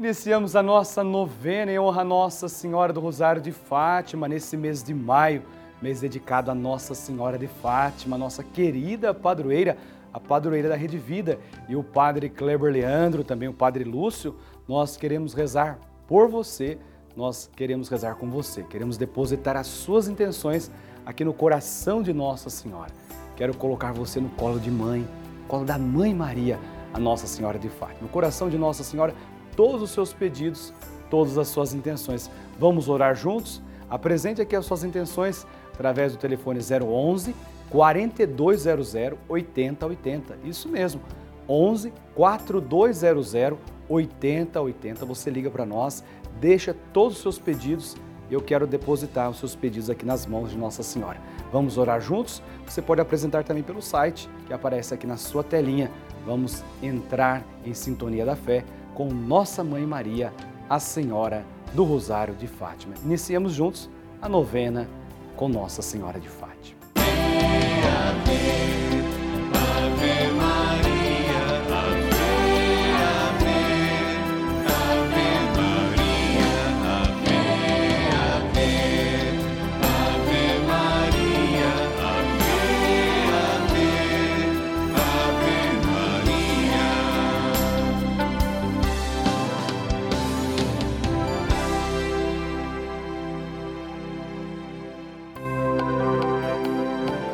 Iniciamos a nossa novena em honra a Nossa Senhora do Rosário de Fátima nesse mês de maio, mês dedicado a Nossa Senhora de Fátima, nossa querida padroeira, a padroeira da Rede Vida, e o Padre Kleber Leandro, também o Padre Lúcio. Nós queremos rezar por você, nós queremos rezar com você, queremos depositar as suas intenções aqui no coração de Nossa Senhora. Quero colocar você no colo de mãe, colo da Mãe Maria, a Nossa Senhora de Fátima. No coração de Nossa Senhora, todos os seus pedidos, todas as suas intenções. Vamos orar juntos? Apresente aqui as suas intenções através do telefone 011 4200 8080. Isso mesmo, 11 4200 8080. Você liga para nós, deixa todos os seus pedidos eu quero depositar os seus pedidos aqui nas mãos de Nossa Senhora. Vamos orar juntos? Você pode apresentar também pelo site que aparece aqui na sua telinha. Vamos entrar em sintonia da fé com Nossa Mãe Maria, a Senhora do Rosário de Fátima. Iniciemos juntos a novena com Nossa Senhora de Fátima.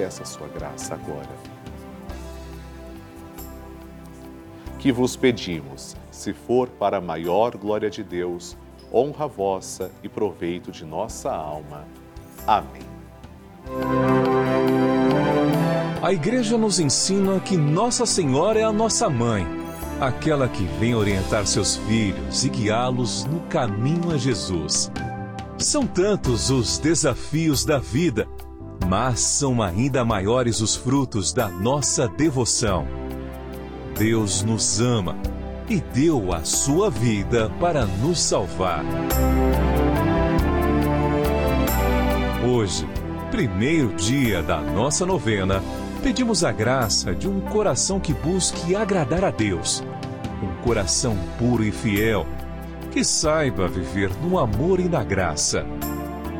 Peça sua graça agora. Que vos pedimos, se for para a maior glória de Deus, honra vossa e proveito de nossa alma. Amém. A igreja nos ensina que Nossa Senhora é a nossa mãe, aquela que vem orientar seus filhos e guiá-los no caminho a Jesus. São tantos os desafios da vida, mas são ainda maiores os frutos da nossa devoção. Deus nos ama e deu a sua vida para nos salvar. Hoje, primeiro dia da nossa novena, pedimos a graça de um coração que busque agradar a Deus. Um coração puro e fiel, que saiba viver no amor e na graça.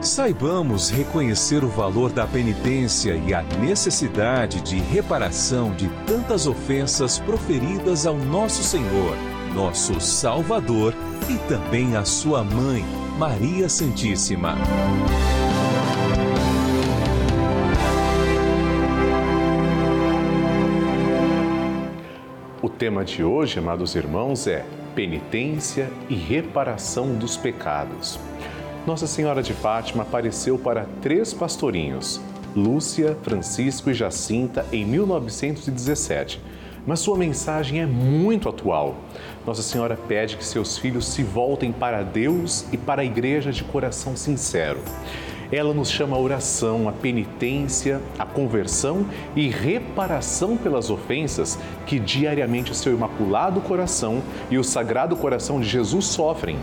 Saibamos reconhecer o valor da penitência e a necessidade de reparação de tantas ofensas proferidas ao nosso Senhor, nosso Salvador e também à sua mãe, Maria Santíssima. O tema de hoje, amados irmãos, é penitência e reparação dos pecados. Nossa Senhora de Fátima apareceu para três pastorinhos, Lúcia, Francisco e Jacinta, em 1917. Mas sua mensagem é muito atual. Nossa Senhora pede que seus filhos se voltem para Deus e para a igreja de coração sincero. Ela nos chama a oração, a penitência, a conversão e reparação pelas ofensas que diariamente o seu imaculado coração e o sagrado coração de Jesus sofrem.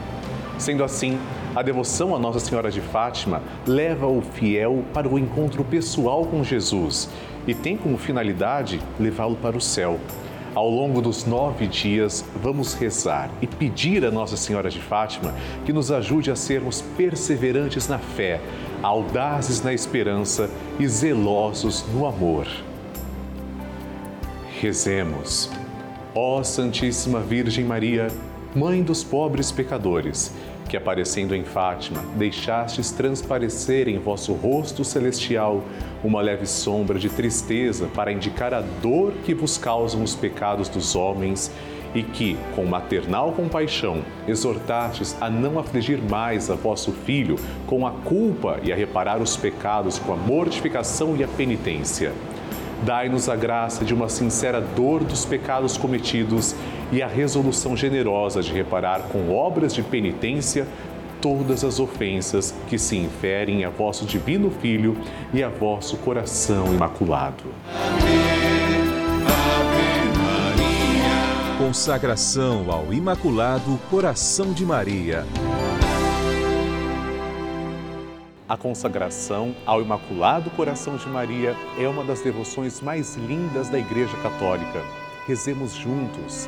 Sendo assim, a devoção a Nossa Senhora de Fátima leva o fiel para o encontro pessoal com Jesus e tem como finalidade levá-lo para o céu. Ao longo dos nove dias, vamos rezar e pedir a Nossa Senhora de Fátima que nos ajude a sermos perseverantes na fé, audazes na esperança e zelosos no amor. Rezemos. Ó Santíssima Virgem Maria, Mãe dos pobres pecadores, que aparecendo em Fátima, deixastes transparecer em vosso rosto celestial uma leve sombra de tristeza para indicar a dor que vos causam os pecados dos homens e que, com maternal compaixão, exortastes a não afligir mais a vosso filho com a culpa e a reparar os pecados com a mortificação e a penitência. Dai-nos a graça de uma sincera dor dos pecados cometidos e a resolução generosa de reparar com obras de penitência todas as ofensas que se inferem a vosso divino Filho e a vosso coração imaculado. Amém. Ave Maria. Consagração ao Imaculado Coração de Maria. A consagração ao Imaculado Coração de Maria é uma das devoções mais lindas da Igreja Católica. Rezemos juntos.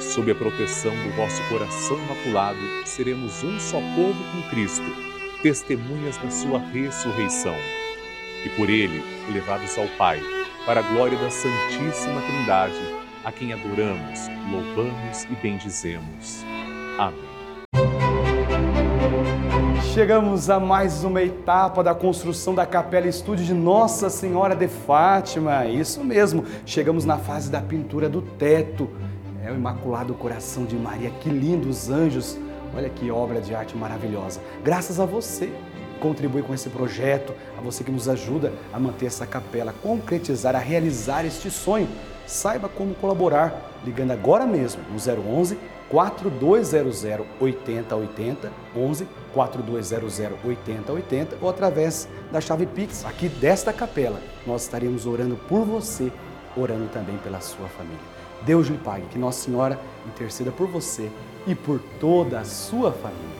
Sob a proteção do vosso coração imaculado, seremos um só povo com Cristo, testemunhas da sua ressurreição. E por Ele, levados ao Pai, para a glória da Santíssima Trindade, a quem adoramos, louvamos e bendizemos. Amém. Chegamos a mais uma etapa da construção da Capela Estúdio de Nossa Senhora de Fátima. Isso mesmo, chegamos na fase da pintura do teto. É o Imaculado Coração de Maria, que lindos anjos. Olha que obra de arte maravilhosa. Graças a você contribui com esse projeto, a você que nos ajuda a manter essa capela, concretizar, a realizar este sonho. Saiba como colaborar ligando agora mesmo no 011 4200 8080 11 4200 8080 ou através da chave Pix aqui desta capela. Nós estaremos orando por você, orando também pela sua família. Deus lhe pague, que Nossa Senhora interceda por você e por toda a sua família.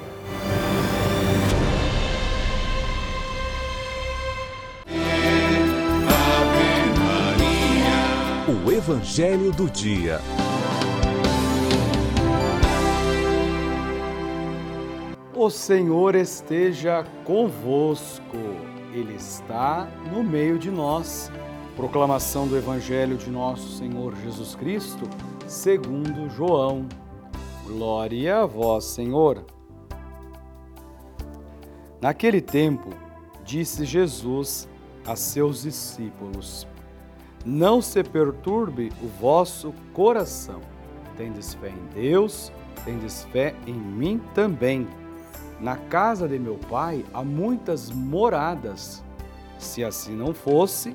O Evangelho do Dia. O Senhor esteja convosco, Ele está no meio de nós. Proclamação do Evangelho de Nosso Senhor Jesus Cristo, segundo João. Glória a vós, Senhor. Naquele tempo, disse Jesus a seus discípulos: Não se perturbe o vosso coração. Tendes fé em Deus, tendes fé em mim também. Na casa de meu pai há muitas moradas. Se assim não fosse,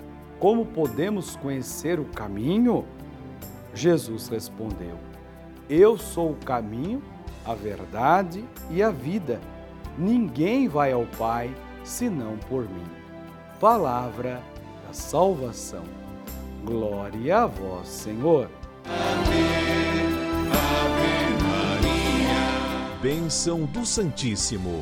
Como podemos conhecer o caminho? Jesus respondeu: Eu sou o caminho, a verdade e a vida. Ninguém vai ao Pai senão por mim. Palavra da salvação. Glória a vós, Senhor. Amém. Ave Maria. Bênção do Santíssimo.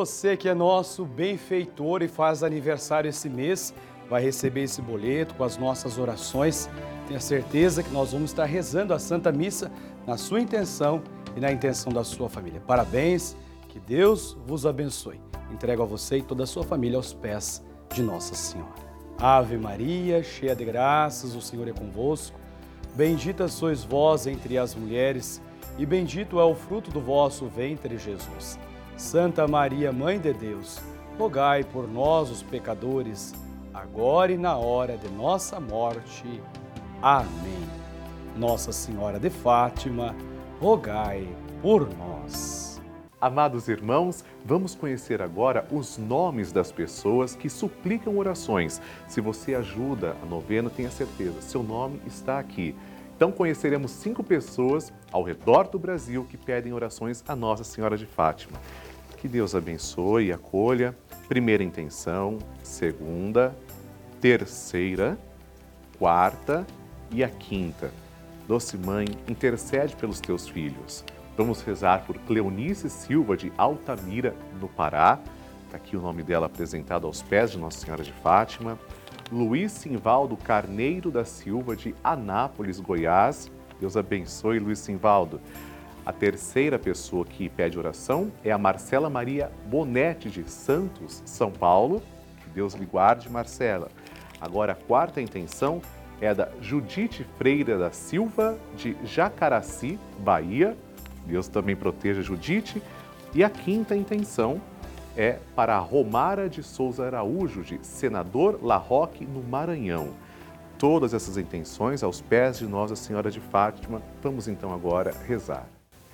Você que é nosso benfeitor e faz aniversário esse mês, vai receber esse boleto com as nossas orações Tenha certeza que nós vamos estar rezando a Santa Missa na sua intenção e na intenção da sua família. Parabéns, que Deus vos abençoe. Entrego a você e toda a sua família aos pés de Nossa Senhora. Ave Maria, cheia de graças, o Senhor é convosco. Bendita sois vós entre as mulheres, e bendito é o fruto do vosso ventre, Jesus. Santa Maria, Mãe de Deus, rogai por nós, os pecadores, agora e na hora de nossa morte. Amém. Nossa Senhora de Fátima, rogai por nós. Amados irmãos, vamos conhecer agora os nomes das pessoas que suplicam orações. Se você ajuda a novena, tenha certeza, seu nome está aqui. Então conheceremos cinco pessoas ao redor do Brasil que pedem orações a Nossa Senhora de Fátima. Que Deus abençoe e acolha. Primeira intenção, segunda, terceira, quarta e a quinta. Doce Mãe, intercede pelos teus filhos. Vamos rezar por Cleonice Silva de Altamira, no Pará. Está aqui o nome dela apresentado aos pés de Nossa Senhora de Fátima. Luiz Simvaldo Carneiro da Silva de Anápolis, Goiás. Deus abençoe, Luiz Simvaldo. A terceira pessoa que pede oração é a Marcela Maria Bonetti de Santos, São Paulo. Que Deus lhe guarde, Marcela. Agora, a quarta intenção é da Judite Freira da Silva, de Jacaraci, Bahia. Deus também proteja Judite. E a quinta intenção é para Romara de Souza Araújo, de Senador La Roque, no Maranhão. Todas essas intenções aos pés de Nossa Senhora de Fátima. Vamos então agora rezar.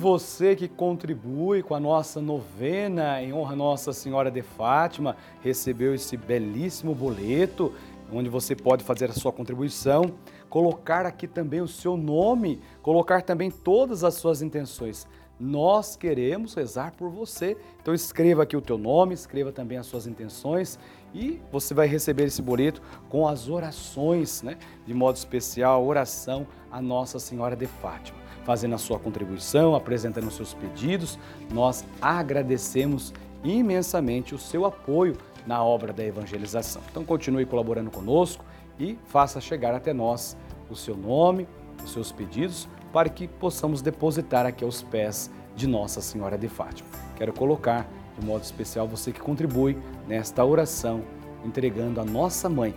você que contribui com a nossa novena em honra a Nossa Senhora de Fátima, recebeu esse belíssimo boleto, onde você pode fazer a sua contribuição, colocar aqui também o seu nome, colocar também todas as suas intenções. Nós queremos rezar por você. Então escreva aqui o teu nome, escreva também as suas intenções e você vai receber esse boleto com as orações, né? De modo especial, oração a Nossa Senhora de Fátima fazendo a sua contribuição, apresentando os seus pedidos. Nós agradecemos imensamente o seu apoio na obra da evangelização. Então continue colaborando conosco e faça chegar até nós o seu nome, os seus pedidos, para que possamos depositar aqui aos pés de Nossa Senhora de Fátima. Quero colocar de modo especial você que contribui nesta oração, entregando a nossa mãe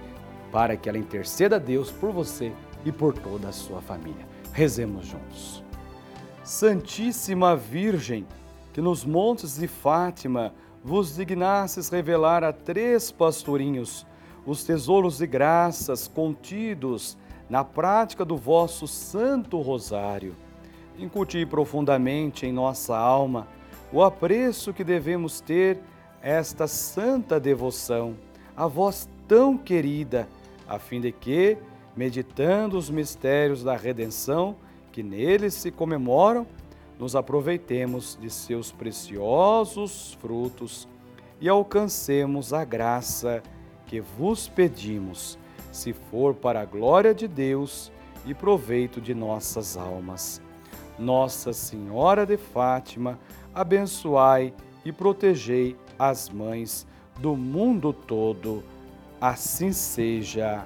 para que ela interceda a Deus por você e por toda a sua família. Rezemos juntos. Santíssima Virgem, que nos montes de Fátima vos dignasses revelar a três pastorinhos os tesouros de graças contidos na prática do vosso Santo Rosário. Incuti profundamente em nossa alma o apreço que devemos ter esta santa devoção, a vós tão querida, a fim de que, meditando os mistérios da redenção que neles se comemoram, nos aproveitemos de seus preciosos frutos e alcancemos a graça que vos pedimos, se for para a glória de Deus e proveito de nossas almas. Nossa Senhora de Fátima, abençoai e protegei as mães do mundo todo. Assim seja.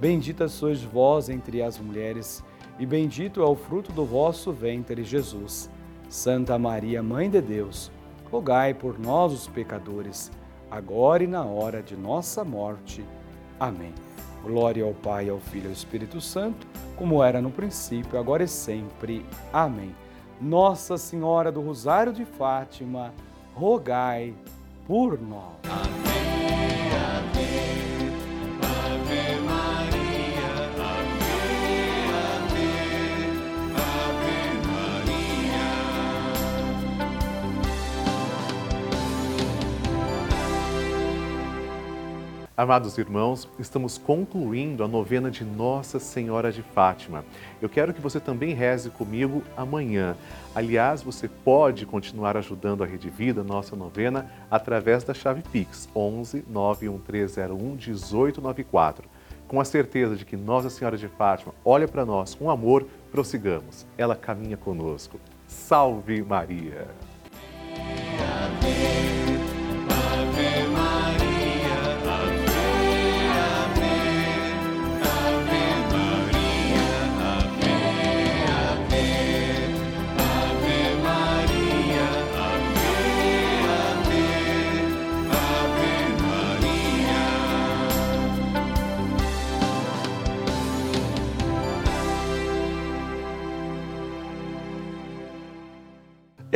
Bendita sois vós entre as mulheres, e bendito é o fruto do vosso ventre, Jesus. Santa Maria, Mãe de Deus, rogai por nós, os pecadores, agora e na hora de nossa morte. Amém. Glória ao Pai, ao Filho e ao Espírito Santo, como era no princípio, agora e sempre. Amém. Nossa Senhora do Rosário de Fátima, rogai por nós. Amém. Amados irmãos, estamos concluindo a novena de Nossa Senhora de Fátima. Eu quero que você também reze comigo amanhã. Aliás, você pode continuar ajudando a Rede Vida, nossa novena, através da chave Pix 11 91301 1894. Com a certeza de que Nossa Senhora de Fátima olha para nós com amor, prossigamos. Ela caminha conosco. Salve Maria!